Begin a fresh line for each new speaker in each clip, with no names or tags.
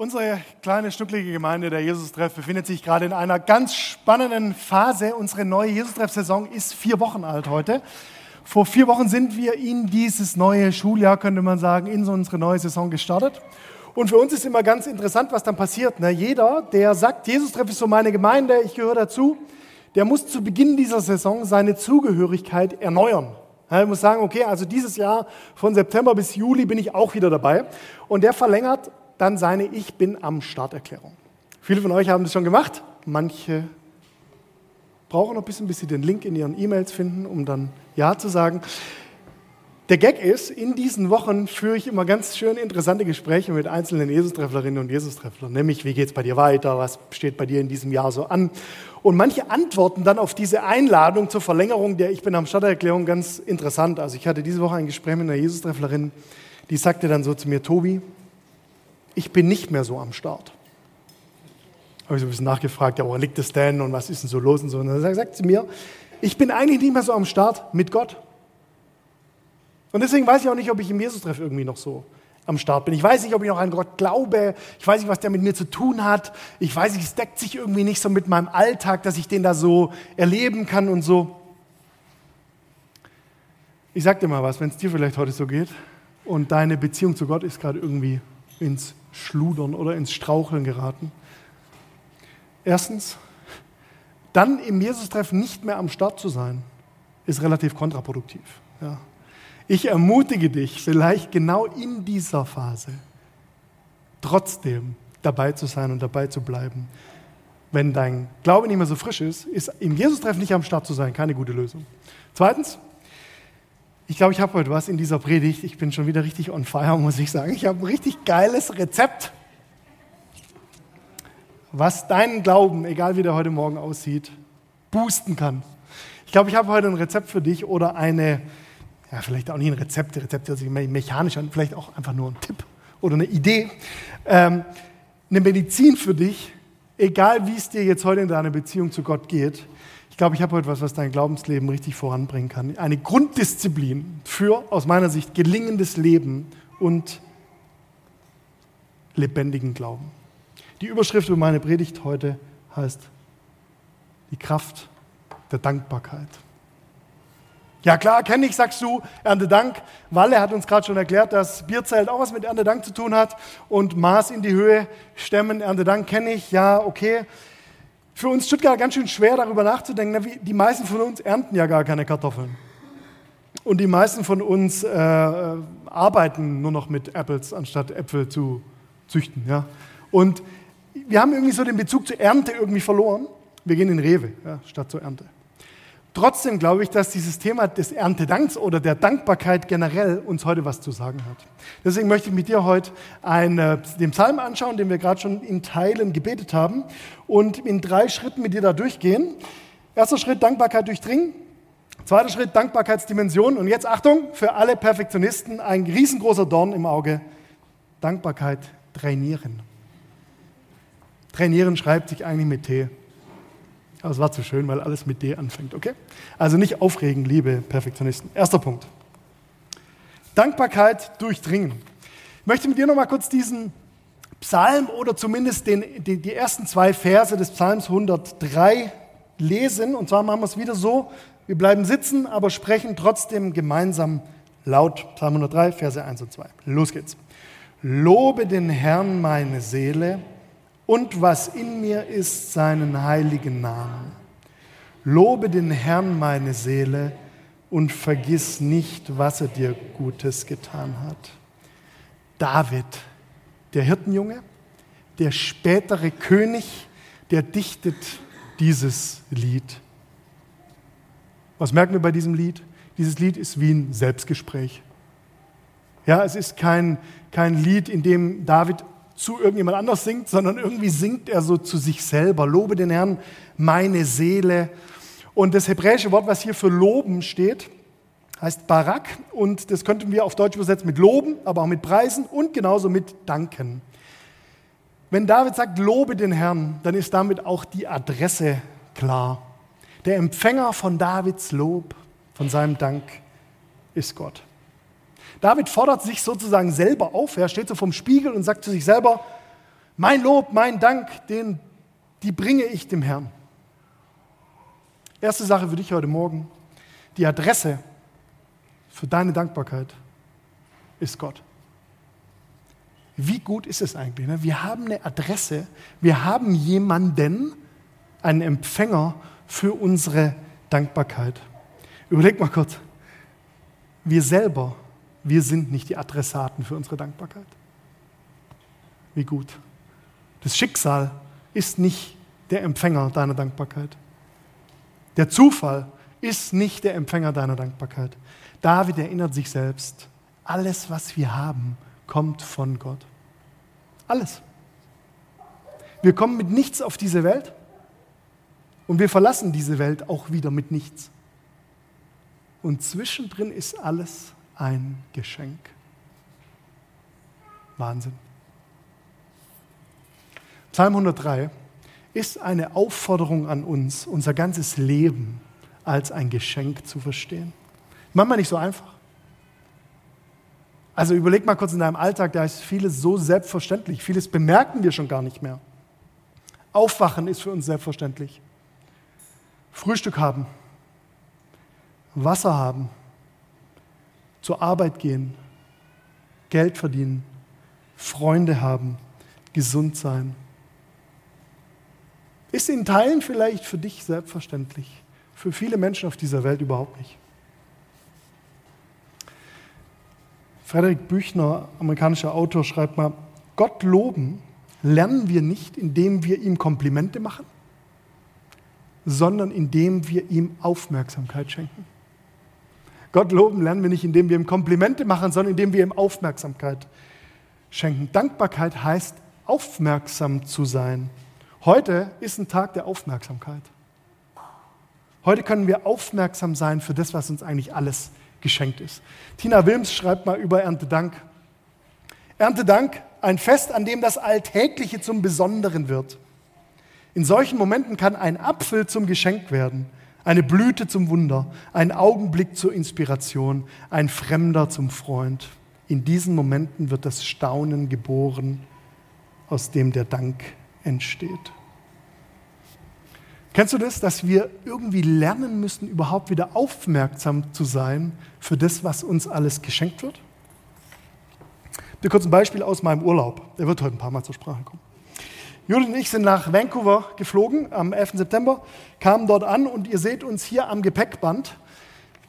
Unsere kleine, schnucklige Gemeinde der Jesus-Treff befindet sich gerade in einer ganz spannenden Phase. Unsere neue Jesus-Treff-Saison ist vier Wochen alt heute. Vor vier Wochen sind wir in dieses neue Schuljahr, könnte man sagen, in so unsere neue Saison gestartet. Und für uns ist immer ganz interessant, was dann passiert. Ne? Jeder, der sagt, Jesus-Treff ist so meine Gemeinde, ich gehöre dazu, der muss zu Beginn dieser Saison seine Zugehörigkeit erneuern. Er muss sagen, okay, also dieses Jahr von September bis Juli bin ich auch wieder dabei. Und der verlängert dann seine Ich bin am Starterklärung. Viele von euch haben das schon gemacht, manche brauchen noch ein bisschen, bis sie den Link in ihren E-Mails finden, um dann Ja zu sagen. Der Gag ist, in diesen Wochen führe ich immer ganz schön interessante Gespräche mit einzelnen Jesus-Trefflerinnen und Jesus-Trefflern, nämlich wie geht es bei dir weiter, was steht bei dir in diesem Jahr so an. Und manche antworten dann auf diese Einladung zur Verlängerung der Ich bin am Starterklärung ganz interessant. Also ich hatte diese Woche ein Gespräch mit einer Jesus-Trefflerin, die sagte dann so zu mir, Tobi, ich bin nicht mehr so am Start. Habe ich so ein bisschen nachgefragt, ja, woran liegt das denn und was ist denn so los und so. Und dann sagt sie mir, ich bin eigentlich nicht mehr so am Start mit Gott. Und deswegen weiß ich auch nicht, ob ich im Jesus-Treff irgendwie noch so am Start bin. Ich weiß nicht, ob ich noch an Gott glaube. Ich weiß nicht, was der mit mir zu tun hat. Ich weiß nicht, es deckt sich irgendwie nicht so mit meinem Alltag, dass ich den da so erleben kann und so. Ich sag dir mal was, wenn es dir vielleicht heute so geht und deine Beziehung zu Gott ist gerade irgendwie ins Schludern oder ins Straucheln geraten. Erstens, dann im Jesus-Treff nicht mehr am Start zu sein, ist relativ kontraproduktiv. Ja. Ich ermutige dich, vielleicht genau in dieser Phase trotzdem dabei zu sein und dabei zu bleiben. Wenn dein Glaube nicht mehr so frisch ist, ist im Jesus-Treff nicht am Start zu sein keine gute Lösung. Zweitens, ich glaube, ich habe heute was in dieser Predigt. Ich bin schon wieder richtig on fire, muss ich sagen. Ich habe ein richtig geiles Rezept, was deinen Glauben, egal wie der heute Morgen aussieht, boosten kann. Ich glaube, ich habe heute ein Rezept für dich oder eine, ja, vielleicht auch nicht ein Rezept, Rezept hört sich mechanisch an, vielleicht auch einfach nur ein Tipp oder eine Idee. Ähm, eine Medizin für dich, egal wie es dir jetzt heute in deiner Beziehung zu Gott geht, glaube, ich habe heute was, was dein Glaubensleben richtig voranbringen kann. Eine Grunddisziplin für, aus meiner Sicht, gelingendes Leben und lebendigen Glauben. Die Überschrift über meine Predigt heute heißt die Kraft der Dankbarkeit. Ja klar, kenne ich, sagst du, Erntedank. Walle hat uns gerade schon erklärt, dass Bierzelt auch was mit Erntedank zu tun hat und Maß in die Höhe stemmen. Erntedank kenne ich, ja, okay für uns Stuttgart ganz schön schwer, darüber nachzudenken. Die meisten von uns ernten ja gar keine Kartoffeln. Und die meisten von uns äh, arbeiten nur noch mit Apples, anstatt Äpfel zu züchten. Ja? Und wir haben irgendwie so den Bezug zur Ernte irgendwie verloren. Wir gehen in Rewe ja, statt zur Ernte. Trotzdem glaube ich, dass dieses Thema des Erntedanks oder der Dankbarkeit generell uns heute was zu sagen hat. Deswegen möchte ich mit dir heute einen, äh, den Psalm anschauen, den wir gerade schon in Teilen gebetet haben und in drei Schritten mit dir da durchgehen. Erster Schritt, Dankbarkeit durchdringen. Zweiter Schritt, Dankbarkeitsdimension. Und jetzt Achtung, für alle Perfektionisten ein riesengroßer Dorn im Auge. Dankbarkeit trainieren. Trainieren schreibt sich eigentlich mit T. Aber es war zu schön, weil alles mit D anfängt, okay? Also nicht aufregen, liebe Perfektionisten. Erster Punkt. Dankbarkeit durchdringen. Ich möchte mit dir noch mal kurz diesen Psalm oder zumindest den, die, die ersten zwei Verse des Psalms 103 lesen. Und zwar machen wir es wieder so, wir bleiben sitzen, aber sprechen trotzdem gemeinsam laut. Psalm 103, Verse 1 und 2. Los geht's. Lobe den Herrn meine Seele und was in mir ist, seinen heiligen Namen. Lobe den Herrn, meine Seele, und vergiss nicht, was er dir Gutes getan hat. David, der Hirtenjunge, der spätere König, der dichtet dieses Lied. Was merken wir bei diesem Lied? Dieses Lied ist wie ein Selbstgespräch. Ja, es ist kein, kein Lied, in dem David zu irgendjemand anders singt, sondern irgendwie singt er so zu sich selber. Lobe den Herrn, meine Seele. Und das hebräische Wort, was hier für loben steht, heißt Barak und das könnten wir auf Deutsch übersetzen mit loben, aber auch mit preisen und genauso mit danken. Wenn David sagt, lobe den Herrn, dann ist damit auch die Adresse klar. Der Empfänger von Davids Lob, von seinem Dank, ist Gott. David fordert sich sozusagen selber auf. Er steht so vom Spiegel und sagt zu sich selber, Mein Lob, mein Dank, den, die bringe ich dem Herrn. Erste Sache für dich heute Morgen. Die Adresse für deine Dankbarkeit ist Gott. Wie gut ist es eigentlich? Ne? Wir haben eine Adresse, wir haben jemanden, einen Empfänger für unsere Dankbarkeit. Überleg mal kurz, wir selber, wir sind nicht die Adressaten für unsere Dankbarkeit. Wie gut. Das Schicksal ist nicht der Empfänger deiner Dankbarkeit. Der Zufall ist nicht der Empfänger deiner Dankbarkeit. David erinnert sich selbst, alles, was wir haben, kommt von Gott. Alles. Wir kommen mit nichts auf diese Welt und wir verlassen diese Welt auch wieder mit nichts. Und zwischendrin ist alles ein Geschenk. Wahnsinn. Psalm 103 ist eine Aufforderung an uns, unser ganzes Leben als ein Geschenk zu verstehen. Manchmal nicht so einfach. Also überleg mal kurz in deinem Alltag, da ist vieles so selbstverständlich, vieles bemerken wir schon gar nicht mehr. Aufwachen ist für uns selbstverständlich. Frühstück haben, Wasser haben, zur Arbeit gehen, Geld verdienen, Freunde haben, gesund sein. Ist in Teilen vielleicht für dich selbstverständlich, für viele Menschen auf dieser Welt überhaupt nicht. Frederik Büchner, amerikanischer Autor, schreibt mal, Gott loben lernen wir nicht, indem wir ihm Komplimente machen, sondern indem wir ihm Aufmerksamkeit schenken. Gott loben lernen wir nicht, indem wir ihm Komplimente machen, sondern indem wir ihm Aufmerksamkeit schenken. Dankbarkeit heißt, aufmerksam zu sein. Heute ist ein Tag der Aufmerksamkeit. Heute können wir aufmerksam sein für das, was uns eigentlich alles geschenkt ist. Tina Wilms schreibt mal über Erntedank. Erntedank, ein Fest, an dem das Alltägliche zum Besonderen wird. In solchen Momenten kann ein Apfel zum Geschenk werden, eine Blüte zum Wunder, ein Augenblick zur Inspiration, ein Fremder zum Freund. In diesen Momenten wird das Staunen geboren, aus dem der Dank entsteht. Kennst du das, dass wir irgendwie lernen müssen, überhaupt wieder aufmerksam zu sein für das, was uns alles geschenkt wird? Ich dir kurz ein Beispiel aus meinem Urlaub. Der wird heute ein paar Mal zur Sprache kommen. Judith und ich sind nach Vancouver geflogen am 11. September, kamen dort an und ihr seht uns hier am Gepäckband.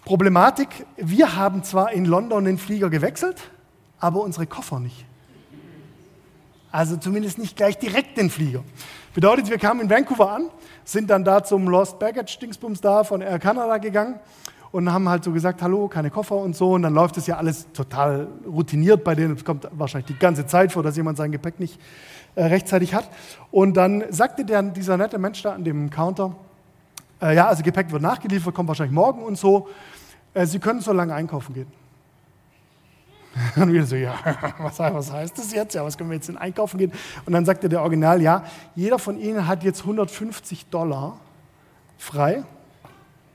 Problematik, wir haben zwar in London den Flieger gewechselt, aber unsere Koffer nicht. Also zumindest nicht gleich direkt den Flieger. Bedeutet, wir kamen in Vancouver an, sind dann da zum Lost Baggage Dingsbums da von Air Canada gegangen und haben halt so gesagt, hallo, keine Koffer und so. Und dann läuft es ja alles total routiniert bei denen. Es kommt wahrscheinlich die ganze Zeit vor, dass jemand sein Gepäck nicht äh, rechtzeitig hat. Und dann sagte der, dieser nette Mensch da an dem Counter, äh, ja, also Gepäck wird nachgeliefert, kommt wahrscheinlich morgen und so. Äh, Sie können so lange einkaufen gehen. Und wir so, ja, was, was heißt das jetzt? Ja, was können wir jetzt in Einkaufen gehen? Und dann sagte der Original, ja, jeder von Ihnen hat jetzt 150 Dollar frei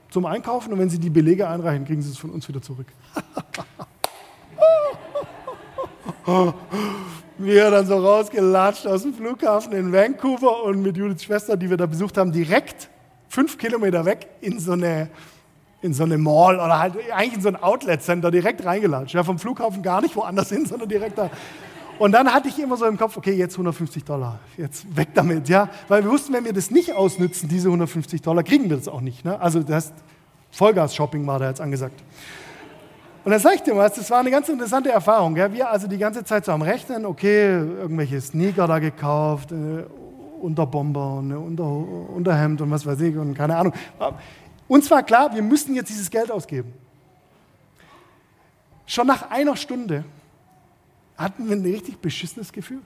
zum Einkaufen und wenn Sie die Belege einreichen, kriegen Sie es von uns wieder zurück. wir dann so rausgelatscht aus dem Flughafen in Vancouver und mit Judiths Schwester, die wir da besucht haben, direkt fünf Kilometer weg in so eine in so eine Mall oder halt eigentlich in so ein Outlet-Center direkt reingelatscht. Ja, vom Flughafen gar nicht woanders hin, sondern direkt da. Und dann hatte ich immer so im Kopf, okay, jetzt 150 Dollar, jetzt weg damit, ja. Weil wir wussten, wenn wir das nicht ausnützen, diese 150 Dollar, kriegen wir das auch nicht. Ne? Also das Vollgas-Shopping war da jetzt angesagt. Und dann sage ich dir was, das war eine ganz interessante Erfahrung. Ja? Wir also die ganze Zeit so am Rechnen, okay, irgendwelche Sneaker da gekauft, äh, Unterbomber und Unter Unterhemd und was weiß ich und keine Ahnung. Uns war klar, wir müssen jetzt dieses Geld ausgeben. Schon nach einer Stunde hatten wir ein richtig beschissenes Gefühl.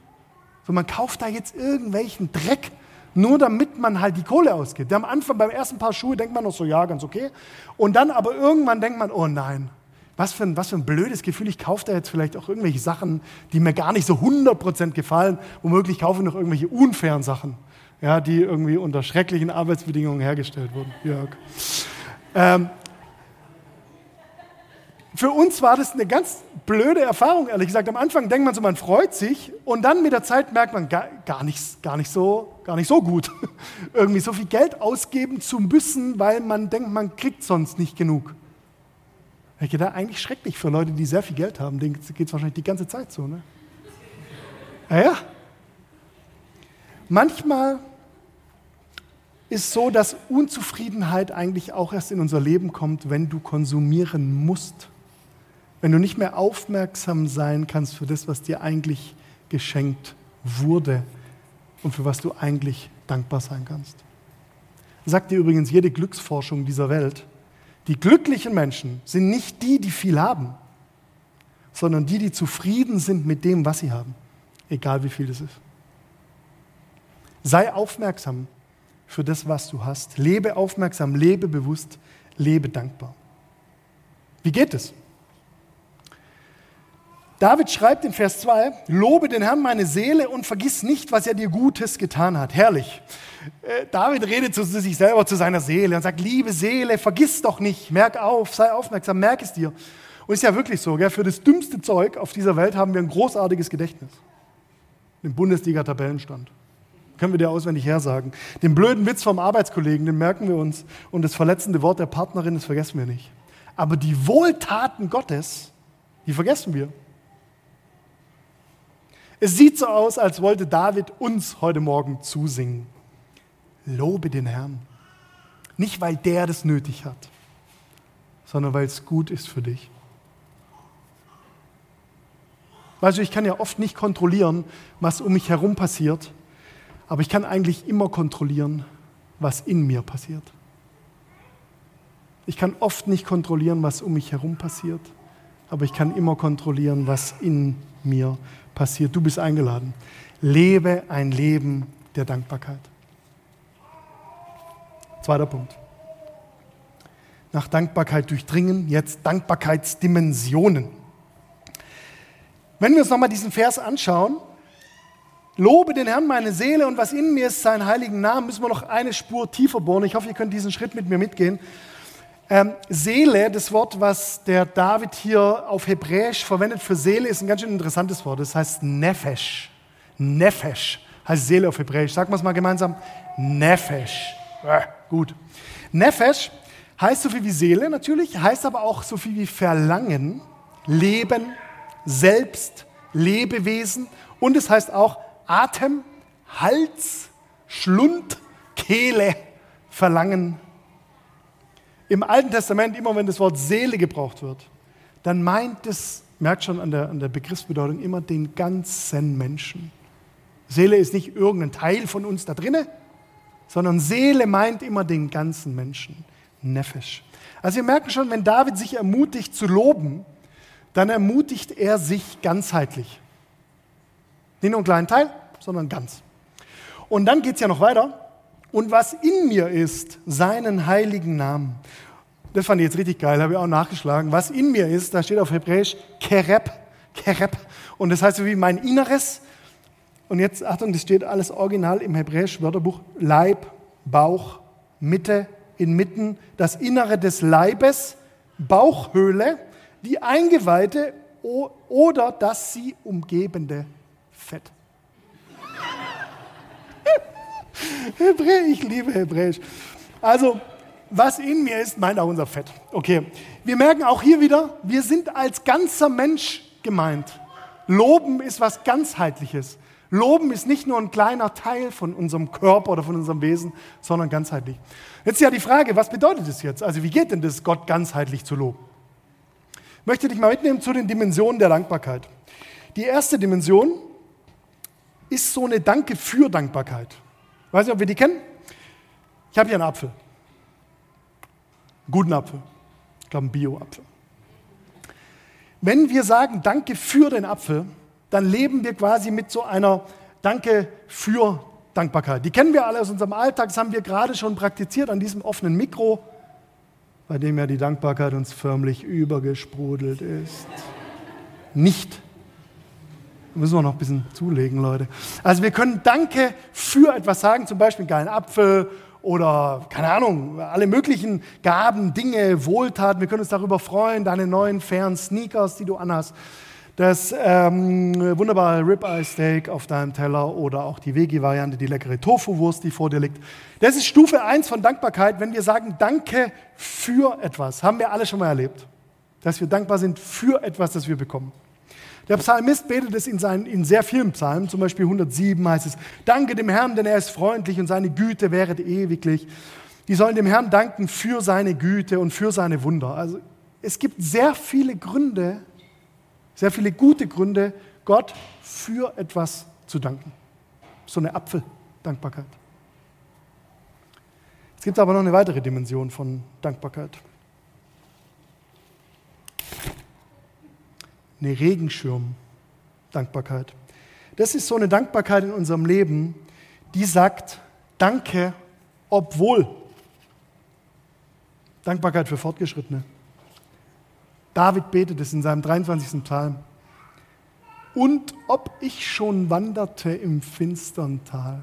So, man kauft da jetzt irgendwelchen Dreck, nur damit man halt die Kohle ausgibt. Am Anfang beim ersten Paar Schuhe denkt man noch so, ja, ganz okay. Und dann aber irgendwann denkt man, oh nein, was für ein, was für ein blödes Gefühl, ich kaufe da jetzt vielleicht auch irgendwelche Sachen, die mir gar nicht so 100% gefallen. Womöglich kaufe ich noch irgendwelche unfairen Sachen ja, die irgendwie unter schrecklichen Arbeitsbedingungen hergestellt wurden. Jörg. Ähm, für uns war das eine ganz blöde Erfahrung, ehrlich gesagt. Am Anfang denkt man so, man freut sich und dann mit der Zeit merkt man gar, gar, nicht, gar, nicht, so, gar nicht so gut, irgendwie so viel Geld ausgeben zu müssen, weil man denkt, man kriegt sonst nicht genug. Ich gedacht, eigentlich schrecklich für Leute, die sehr viel Geld haben. Denen geht es wahrscheinlich die ganze Zeit so. Ne? Naja. Manchmal ist so, dass Unzufriedenheit eigentlich auch erst in unser Leben kommt, wenn du konsumieren musst. Wenn du nicht mehr aufmerksam sein kannst für das, was dir eigentlich geschenkt wurde und für was du eigentlich dankbar sein kannst. Sagt dir übrigens jede Glücksforschung dieser Welt, die glücklichen Menschen sind nicht die, die viel haben, sondern die, die zufrieden sind mit dem, was sie haben, egal wie viel es ist. Sei aufmerksam für das, was du hast. Lebe aufmerksam, lebe bewusst, lebe dankbar. Wie geht es? David schreibt in Vers 2, Lobe den Herrn meine Seele und vergiss nicht, was er dir Gutes getan hat. Herrlich. Äh, David redet zu sich selber, zu seiner Seele und sagt, liebe Seele, vergiss doch nicht, merk auf, sei aufmerksam, merk es dir. Und ist ja wirklich so, gell? für das dümmste Zeug auf dieser Welt haben wir ein großartiges Gedächtnis. Den Bundesliga-Tabellenstand. Können wir dir auswendig hersagen. Den blöden Witz vom Arbeitskollegen, den merken wir uns. Und das verletzende Wort der Partnerin, das vergessen wir nicht. Aber die Wohltaten Gottes, die vergessen wir. Es sieht so aus, als wollte David uns heute Morgen zusingen. Lobe den Herrn. Nicht, weil der das nötig hat, sondern weil es gut ist für dich. Weißt du, ich kann ja oft nicht kontrollieren, was um mich herum passiert, aber ich kann eigentlich immer kontrollieren, was in mir passiert. Ich kann oft nicht kontrollieren, was um mich herum passiert, aber ich kann immer kontrollieren, was in mir passiert. Du bist eingeladen. Lebe ein Leben der Dankbarkeit. Zweiter Punkt. Nach Dankbarkeit durchdringen, jetzt Dankbarkeitsdimensionen. Wenn wir uns nochmal diesen Vers anschauen, Lobe den Herrn meine Seele und was in mir ist, seinen heiligen Namen, müssen wir noch eine Spur tiefer bohren. Ich hoffe, ihr könnt diesen Schritt mit mir mitgehen. Ähm, Seele, das Wort, was der David hier auf Hebräisch verwendet für Seele, ist ein ganz schön interessantes Wort. Das heißt Nefesh. Nefesh heißt Seele auf Hebräisch. Sagen wir es mal gemeinsam. Nefesh. Äh, gut. Nefesh heißt so viel wie Seele natürlich, heißt aber auch so viel wie Verlangen, Leben, Selbst, Lebewesen und es heißt auch Atem, Hals, Schlund, Kehle, Verlangen, im Alten Testament, immer wenn das Wort Seele gebraucht wird, dann meint es, merkt schon an der, an der Begriffsbedeutung, immer den ganzen Menschen. Seele ist nicht irgendein Teil von uns da drinnen, sondern Seele meint immer den ganzen Menschen. Nefesh. Also wir merken schon, wenn David sich ermutigt zu loben, dann ermutigt er sich ganzheitlich. Nicht nur einen kleinen Teil, sondern ganz. Und dann geht es ja noch weiter und was in mir ist, seinen heiligen Namen. Das fand ich jetzt richtig geil, habe ich auch nachgeschlagen. Was in mir ist, da steht auf Hebräisch Kereb, Kereb. Und das heißt so wie mein Inneres. Und jetzt, Achtung, das steht alles original im Hebräisch Wörterbuch. Leib, Bauch, Mitte, inmitten, das Innere des Leibes, Bauchhöhle, die Eingeweide oder das sie umgebende Fett. Hebräisch, ich liebe Hebräisch. Also, was in mir ist, meint auch unser Fett. Okay. Wir merken auch hier wieder, wir sind als ganzer Mensch gemeint. Loben ist was ganzheitliches. Loben ist nicht nur ein kleiner Teil von unserem Körper oder von unserem Wesen, sondern ganzheitlich. Jetzt ja die Frage, was bedeutet das jetzt? Also wie geht denn das, Gott ganzheitlich zu loben? Ich möchte dich mal mitnehmen zu den Dimensionen der Dankbarkeit. Die erste Dimension ist so eine Danke für Dankbarkeit. Weiß nicht, ob wir die kennen? Ich habe hier einen Apfel. Einen guten Apfel. Ich glaube, einen Bio-Apfel. Wenn wir sagen Danke für den Apfel, dann leben wir quasi mit so einer Danke für Dankbarkeit. Die kennen wir alle aus unserem Alltag, das haben wir gerade schon praktiziert an diesem offenen Mikro, bei dem ja die Dankbarkeit uns förmlich übergesprudelt ist. Nicht müssen wir noch ein bisschen zulegen, Leute. Also wir können Danke für etwas sagen, zum Beispiel einen geilen Apfel oder keine Ahnung, alle möglichen Gaben, Dinge, Wohltaten. Wir können uns darüber freuen, deine neuen fairen Sneakers, die du anhast, das ähm, wunderbare Ribeye Steak auf deinem Teller oder auch die Veggie-Variante, die leckere Tofu-Wurst, die vor dir liegt. Das ist Stufe 1 von Dankbarkeit, wenn wir sagen Danke für etwas. Haben wir alle schon mal erlebt, dass wir dankbar sind für etwas, das wir bekommen. Der Psalmist betet es in, seinen, in sehr vielen Psalmen, zum Beispiel 107 heißt es, Danke dem Herrn, denn er ist freundlich und seine Güte wäret ewiglich. Die sollen dem Herrn danken für seine Güte und für seine Wunder. Also es gibt sehr viele Gründe, sehr viele gute Gründe, Gott für etwas zu danken. So eine Apfeldankbarkeit. Es gibt aber noch eine weitere Dimension von Dankbarkeit. Eine Regenschirm-Dankbarkeit. Das ist so eine Dankbarkeit in unserem Leben, die sagt, danke, obwohl. Dankbarkeit für Fortgeschrittene. David betet es in seinem 23. Psalm. Und ob ich schon wanderte im finstern Tal,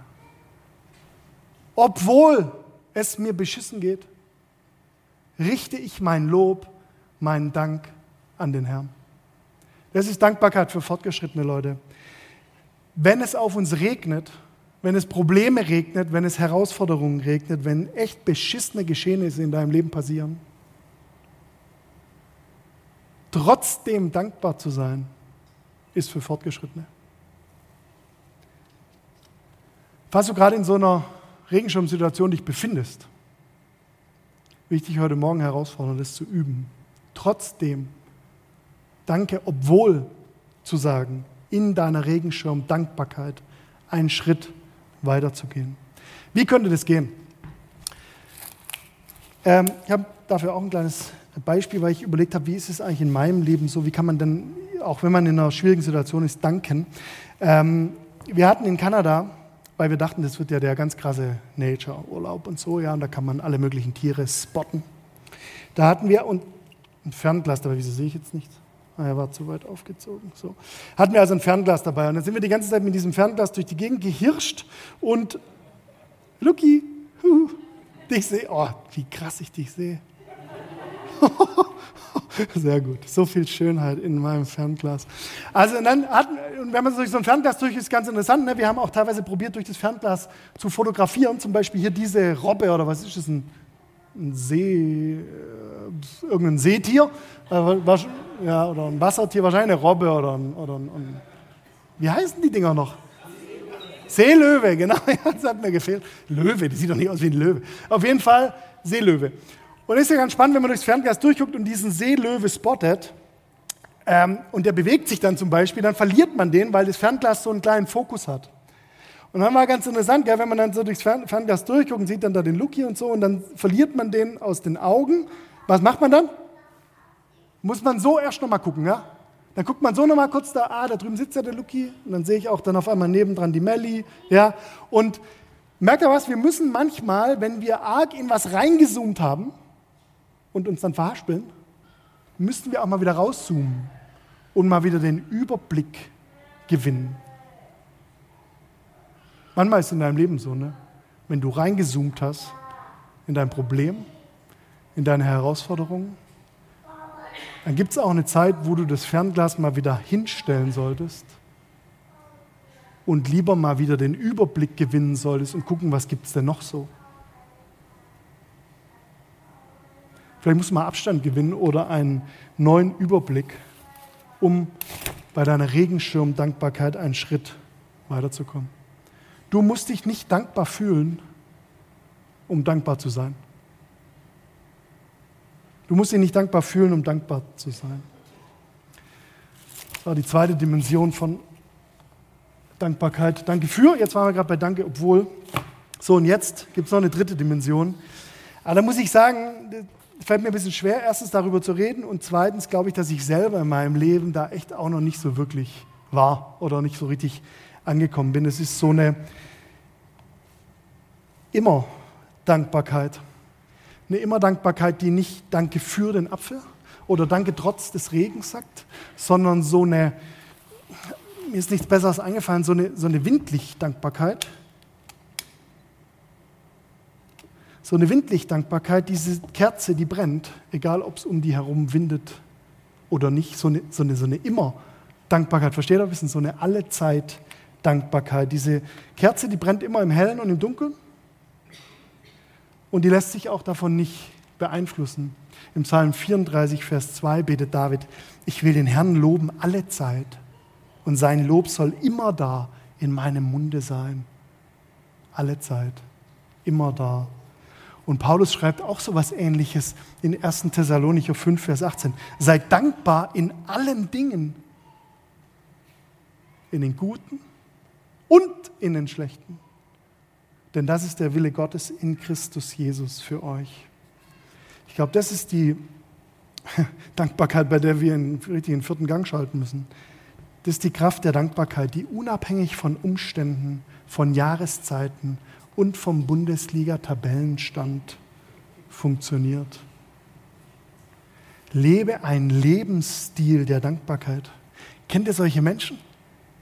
obwohl es mir beschissen geht, richte ich mein Lob, meinen Dank an den Herrn. Das ist Dankbarkeit für fortgeschrittene Leute. Wenn es auf uns regnet, wenn es Probleme regnet, wenn es Herausforderungen regnet, wenn echt beschissene Geschehnisse in deinem Leben passieren, trotzdem dankbar zu sein, ist für Fortgeschrittene. Falls du gerade in so einer Regenschirmsituation dich befindest, will ich dich heute Morgen herausfordern, das zu üben. Trotzdem Danke, obwohl zu sagen, in deiner Regenschirm-Dankbarkeit einen Schritt weiterzugehen. Wie könnte das gehen? Ähm, ich habe dafür auch ein kleines Beispiel, weil ich überlegt habe, wie ist es eigentlich in meinem Leben so, wie kann man denn, auch wenn man in einer schwierigen Situation ist, danken. Ähm, wir hatten in Kanada, weil wir dachten, das wird ja der ganz krasse Nature-Urlaub und so, ja, und da kann man alle möglichen Tiere spotten. Da hatten wir und ein Fernglas, aber wieso sehe ich jetzt nichts? Ah, er war zu weit aufgezogen. So. Hatten wir also ein Fernglas dabei. Und dann sind wir die ganze Zeit mit diesem Fernglas durch die Gegend gehirscht und Lucky, hu, dich sehe. Oh, wie krass ich dich sehe. Sehr gut. So viel Schönheit in meinem Fernglas. Also dann hatten, wenn man durch so ein Fernglas durch ist, ganz interessant. Ne? Wir haben auch teilweise probiert, durch das Fernglas zu fotografieren. Zum Beispiel hier diese Robbe oder was ist das? Ein, ein See, äh, irgendein Seetier. Äh, ja, oder ein Wassertier, wahrscheinlich eine Robbe oder ein, oder ein, ein wie heißen die Dinger noch? Seelöwe, genau, das hat mir gefehlt. Löwe, die sieht doch nicht aus wie ein Löwe. Auf jeden Fall Seelöwe. Und ist ja ganz spannend, wenn man durchs Fernglas durchguckt und diesen Seelöwe spottet, ähm, und der bewegt sich dann zum Beispiel, dann verliert man den, weil das Fernglas so einen kleinen Fokus hat. Und dann war ganz interessant, gell, wenn man dann so durchs Fernglas durchguckt und sieht dann da den Lucky und so, und dann verliert man den aus den Augen. Was macht man dann? Muss man so erst nochmal gucken, ja? Dann guckt man so nochmal kurz da, ah, da drüben sitzt ja der Lucky und dann sehe ich auch dann auf einmal nebendran die Melli, ja? Und merkt ihr was, wir müssen manchmal, wenn wir arg in was reingezoomt haben und uns dann verhaspeln, müssen wir auch mal wieder rauszoomen und mal wieder den Überblick gewinnen. Manchmal ist es in deinem Leben so, ne? wenn du reingezoomt hast in dein Problem, in deine Herausforderungen, dann gibt es auch eine Zeit, wo du das Fernglas mal wieder hinstellen solltest und lieber mal wieder den Überblick gewinnen solltest und gucken, was gibt es denn noch so. Vielleicht musst du mal Abstand gewinnen oder einen neuen Überblick, um bei deiner Regenschirmdankbarkeit einen Schritt weiterzukommen. Du musst dich nicht dankbar fühlen, um dankbar zu sein. Du musst dich nicht dankbar fühlen, um dankbar zu sein. Das war die zweite Dimension von Dankbarkeit. Danke für, jetzt waren wir gerade bei Danke, obwohl. So, und jetzt gibt es noch eine dritte Dimension. Aber da muss ich sagen, fällt mir ein bisschen schwer, erstens darüber zu reden und zweitens glaube ich, dass ich selber in meinem Leben da echt auch noch nicht so wirklich war oder nicht so richtig angekommen bin. Es ist so eine immer Dankbarkeit. Eine Immerdankbarkeit, die nicht Danke für den Apfel oder Danke trotz des Regens sagt, sondern so eine, mir ist nichts Besseres eingefallen, so eine, so eine Windlicht-Dankbarkeit. so eine Windlichtdankbarkeit, diese Kerze, die brennt, egal ob es um die herum windet oder nicht, so eine, so eine, so eine immer Dankbarkeit. Versteht ihr ein bisschen? So eine allezeit Dankbarkeit. Diese Kerze, die brennt immer im Hellen und im Dunkeln und die lässt sich auch davon nicht beeinflussen. Im Psalm 34, Vers 2 betet David, ich will den Herrn loben alle Zeit und sein Lob soll immer da in meinem Munde sein. Alle Zeit, immer da. Und Paulus schreibt auch so etwas Ähnliches in 1. Thessalonicher 5, Vers 18. Seid dankbar in allen Dingen, in den Guten und in den Schlechten. Denn das ist der Wille Gottes in Christus Jesus für euch. Ich glaube, das ist die Dankbarkeit, bei der wir einen richtigen vierten Gang schalten müssen. Das ist die Kraft der Dankbarkeit, die unabhängig von Umständen, von Jahreszeiten und vom Bundesliga-Tabellenstand funktioniert. Lebe ein Lebensstil der Dankbarkeit. Kennt ihr solche Menschen,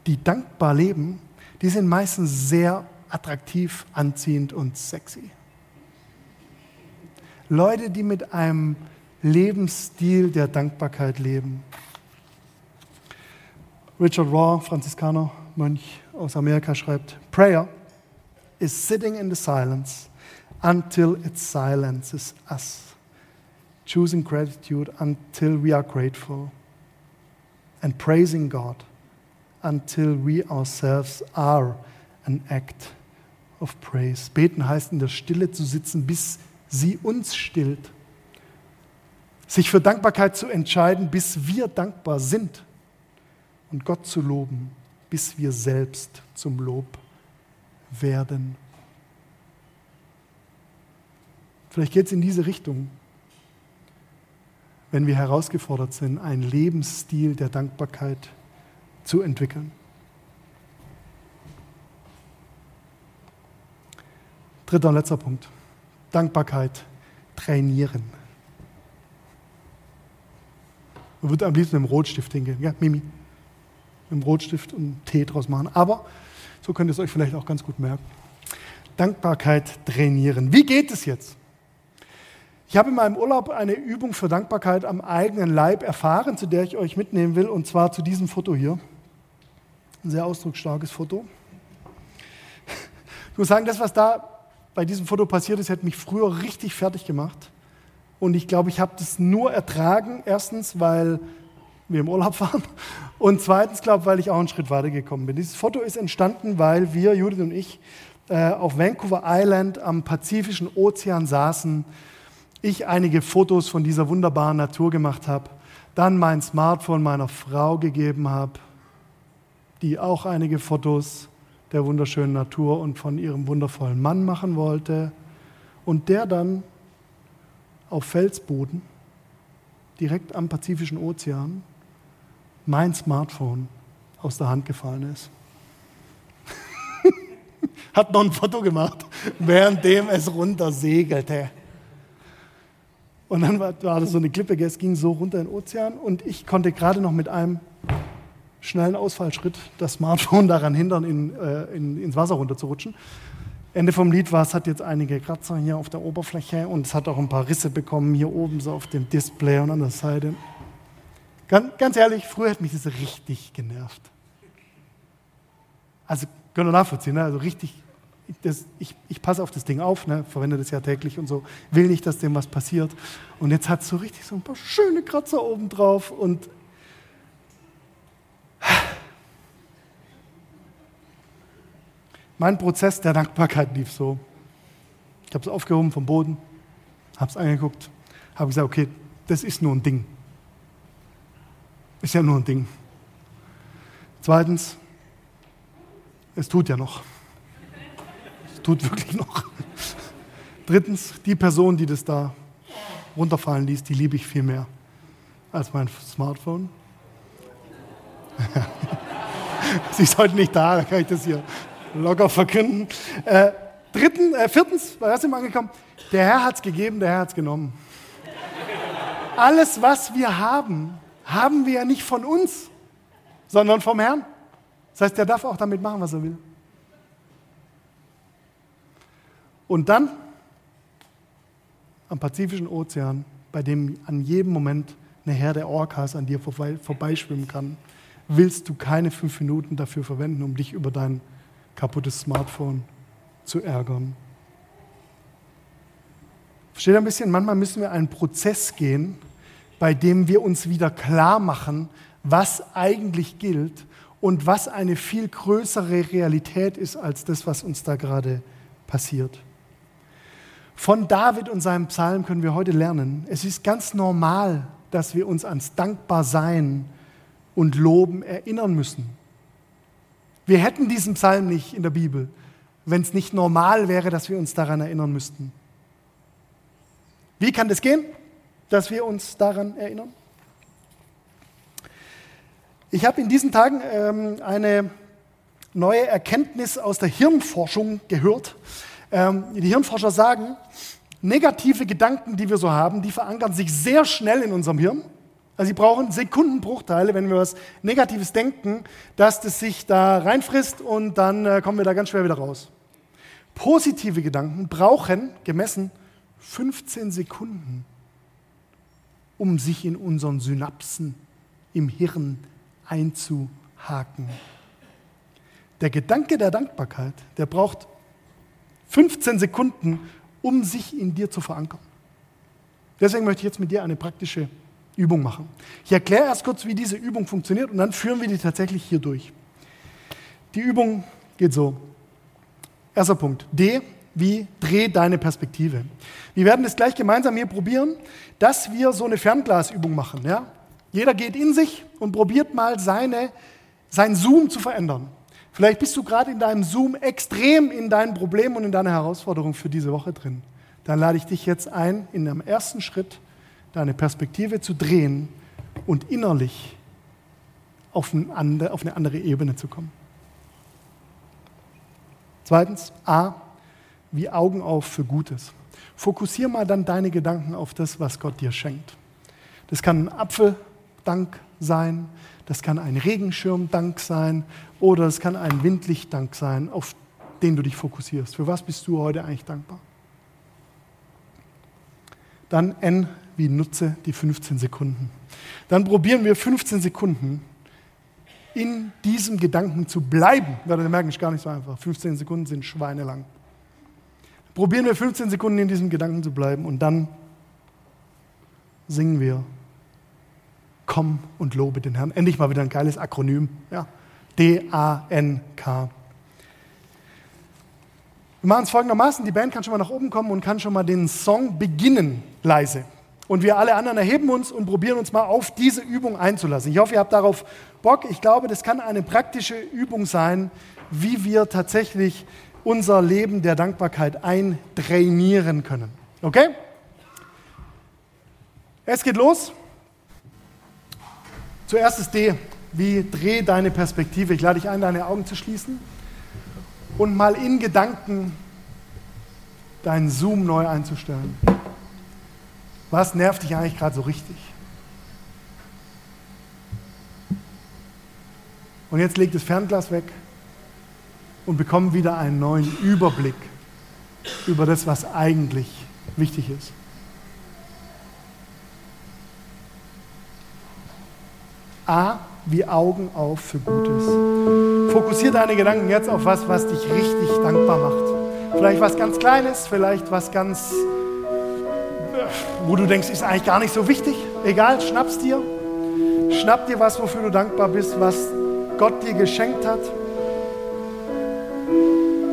die dankbar leben? Die sind meistens sehr attraktiv, anziehend und sexy. Leute, die mit einem Lebensstil der Dankbarkeit leben. Richard Raw, Franziskaner, Mönch aus Amerika, schreibt: Prayer is sitting in the silence until it silences us, choosing gratitude until we are grateful, and praising God until we ourselves are an act of praise. Beten heißt in der Stille zu sitzen, bis sie uns stillt. Sich für Dankbarkeit zu entscheiden, bis wir dankbar sind. Und Gott zu loben, bis wir selbst zum Lob werden. Vielleicht geht es in diese Richtung, wenn wir herausgefordert sind, einen Lebensstil der Dankbarkeit zu entwickeln. Dritter und letzter Punkt. Dankbarkeit trainieren. Man würde am liebsten mit dem Rotstift hingehen, ja, Mimi. Mit dem Rotstift und Tee draus machen. Aber so könnt ihr es euch vielleicht auch ganz gut merken. Dankbarkeit trainieren. Wie geht es jetzt? Ich habe in meinem Urlaub eine Übung für Dankbarkeit am eigenen Leib erfahren, zu der ich euch mitnehmen will, und zwar zu diesem Foto hier. Ein sehr ausdrucksstarkes Foto. Ich muss sagen, das, was da bei diesem Foto passiert ist, hat mich früher richtig fertig gemacht. Und ich glaube, ich habe das nur ertragen. Erstens, weil wir im Urlaub waren. Und zweitens, glaube ich, weil ich auch einen Schritt weitergekommen bin. Dieses Foto ist entstanden, weil wir, Judith und ich, äh, auf Vancouver Island am Pazifischen Ozean saßen. Ich einige Fotos von dieser wunderbaren Natur gemacht habe. Dann mein Smartphone meiner Frau gegeben habe, die auch einige Fotos der wunderschönen Natur und von ihrem wundervollen Mann machen wollte. Und der dann auf Felsboden, direkt am Pazifischen Ozean, mein Smartphone aus der Hand gefallen ist. Hat noch ein Foto gemacht, währenddem es runter segelte. Und dann war, war das so eine Klippe, es ging so runter in den Ozean und ich konnte gerade noch mit einem schnellen Ausfallschritt das Smartphone daran hindern, in, äh, in, ins Wasser runterzurutschen. Ende vom Lied war, es hat jetzt einige Kratzer hier auf der Oberfläche und es hat auch ein paar Risse bekommen hier oben so auf dem Display und an der Seite. Ganz, ganz ehrlich, früher hat mich das richtig genervt. Also können wir nachvollziehen, ne? also richtig, das, ich, ich passe auf das Ding auf, ne? verwende das ja täglich und so, will nicht, dass dem was passiert. Und jetzt hat es so richtig so ein paar schöne Kratzer oben drauf und Mein Prozess der Dankbarkeit lief so. Ich habe es aufgehoben vom Boden, habe es angeguckt, habe gesagt, okay, das ist nur ein Ding. Ist ja nur ein Ding. Zweitens, es tut ja noch. Es tut wirklich noch. Drittens, die Person, die das da runterfallen ließ, die liebe ich viel mehr als mein Smartphone. Sie ist heute nicht da, da kann ich das hier locker verkünden. Äh, dritten, äh, viertens, was sind wir angekommen? Der Herr hat es gegeben, der Herr hat es genommen. Alles, was wir haben, haben wir ja nicht von uns, sondern vom Herrn. Das heißt, der darf auch damit machen, was er will. Und dann am Pazifischen Ozean, bei dem an jedem Moment eine Herde Orcas an dir vorbeischwimmen kann, willst du keine fünf Minuten dafür verwenden, um dich über dein kaputtes Smartphone zu ärgern. Versteht ein bisschen? Manchmal müssen wir einen Prozess gehen, bei dem wir uns wieder klar machen, was eigentlich gilt und was eine viel größere Realität ist als das, was uns da gerade passiert. Von David und seinem Psalm können wir heute lernen, es ist ganz normal, dass wir uns ans Dankbarsein und Loben erinnern müssen. Wir hätten diesen Psalm nicht in der Bibel, wenn es nicht normal wäre, dass wir uns daran erinnern müssten. Wie kann das gehen, dass wir uns daran erinnern? Ich habe in diesen Tagen ähm, eine neue Erkenntnis aus der Hirnforschung gehört. Ähm, die Hirnforscher sagen, negative Gedanken, die wir so haben, die verankern sich sehr schnell in unserem Hirn. Also sie brauchen Sekundenbruchteile, wenn wir was Negatives denken, dass das sich da reinfrisst und dann äh, kommen wir da ganz schwer wieder raus. Positive Gedanken brauchen, gemessen, 15 Sekunden, um sich in unseren Synapsen im Hirn einzuhaken. Der Gedanke der Dankbarkeit, der braucht 15 Sekunden, um sich in dir zu verankern. Deswegen möchte ich jetzt mit dir eine praktische Übung machen. Ich erkläre erst kurz, wie diese Übung funktioniert und dann führen wir die tatsächlich hier durch. Die Übung geht so. Erster Punkt. D wie dreh deine Perspektive. Wir werden es gleich gemeinsam hier probieren, dass wir so eine Fernglasübung machen. Ja? Jeder geht in sich und probiert mal seine, sein Zoom zu verändern. Vielleicht bist du gerade in deinem Zoom extrem in deinen Problemen und in deiner Herausforderung für diese Woche drin. Dann lade ich dich jetzt ein, in einem ersten Schritt deine Perspektive zu drehen und innerlich auf eine andere Ebene zu kommen. Zweitens, A, wie Augen auf für Gutes. Fokussier mal dann deine Gedanken auf das, was Gott dir schenkt. Das kann ein Apfeldank sein, das kann ein Regenschirmdank sein oder es kann ein Windlichtdank sein, auf den du dich fokussierst. Für was bist du heute eigentlich dankbar? Dann N wie nutze die 15 Sekunden. Dann probieren wir 15 Sekunden in diesem Gedanken zu bleiben. Ihr merken, ist gar nicht so einfach. 15 Sekunden sind schweinelang. Probieren wir 15 Sekunden in diesem Gedanken zu bleiben und dann singen wir Komm und lobe den Herrn. Endlich mal wieder ein geiles Akronym. Ja. D-A-N-K. Wir machen es folgendermaßen: Die Band kann schon mal nach oben kommen und kann schon mal den Song beginnen, leise. Und wir alle anderen erheben uns und probieren uns mal auf diese Übung einzulassen. Ich hoffe, ihr habt darauf Bock. Ich glaube, das kann eine praktische Übung sein, wie wir tatsächlich unser Leben der Dankbarkeit eintrainieren können. Okay? Es geht los. Zuerst ist D, wie dreh deine Perspektive. Ich lade dich ein, deine Augen zu schließen und mal in Gedanken deinen Zoom neu einzustellen. Was nervt dich eigentlich gerade so richtig? Und jetzt leg das Fernglas weg und bekomm wieder einen neuen Überblick über das, was eigentlich wichtig ist. A, wie Augen auf für Gutes. Fokussiere deine Gedanken jetzt auf was, was dich richtig dankbar macht. Vielleicht was ganz Kleines, vielleicht was ganz wo du denkst, ist eigentlich gar nicht so wichtig. Egal, schnapp's dir. Schnapp dir was, wofür du dankbar bist, was Gott dir geschenkt hat.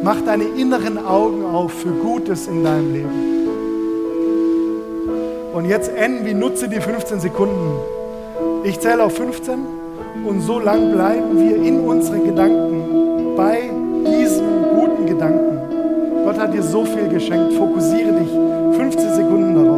Mach deine inneren Augen auf für Gutes in deinem Leben. Und jetzt N wie nutze die 15 Sekunden. Ich zähle auf 15 und so lang bleiben wir in unseren Gedanken bei diesem guten Gedanken. Gott hat dir so viel geschenkt. Fokussiere dich 15 Sekunden darauf.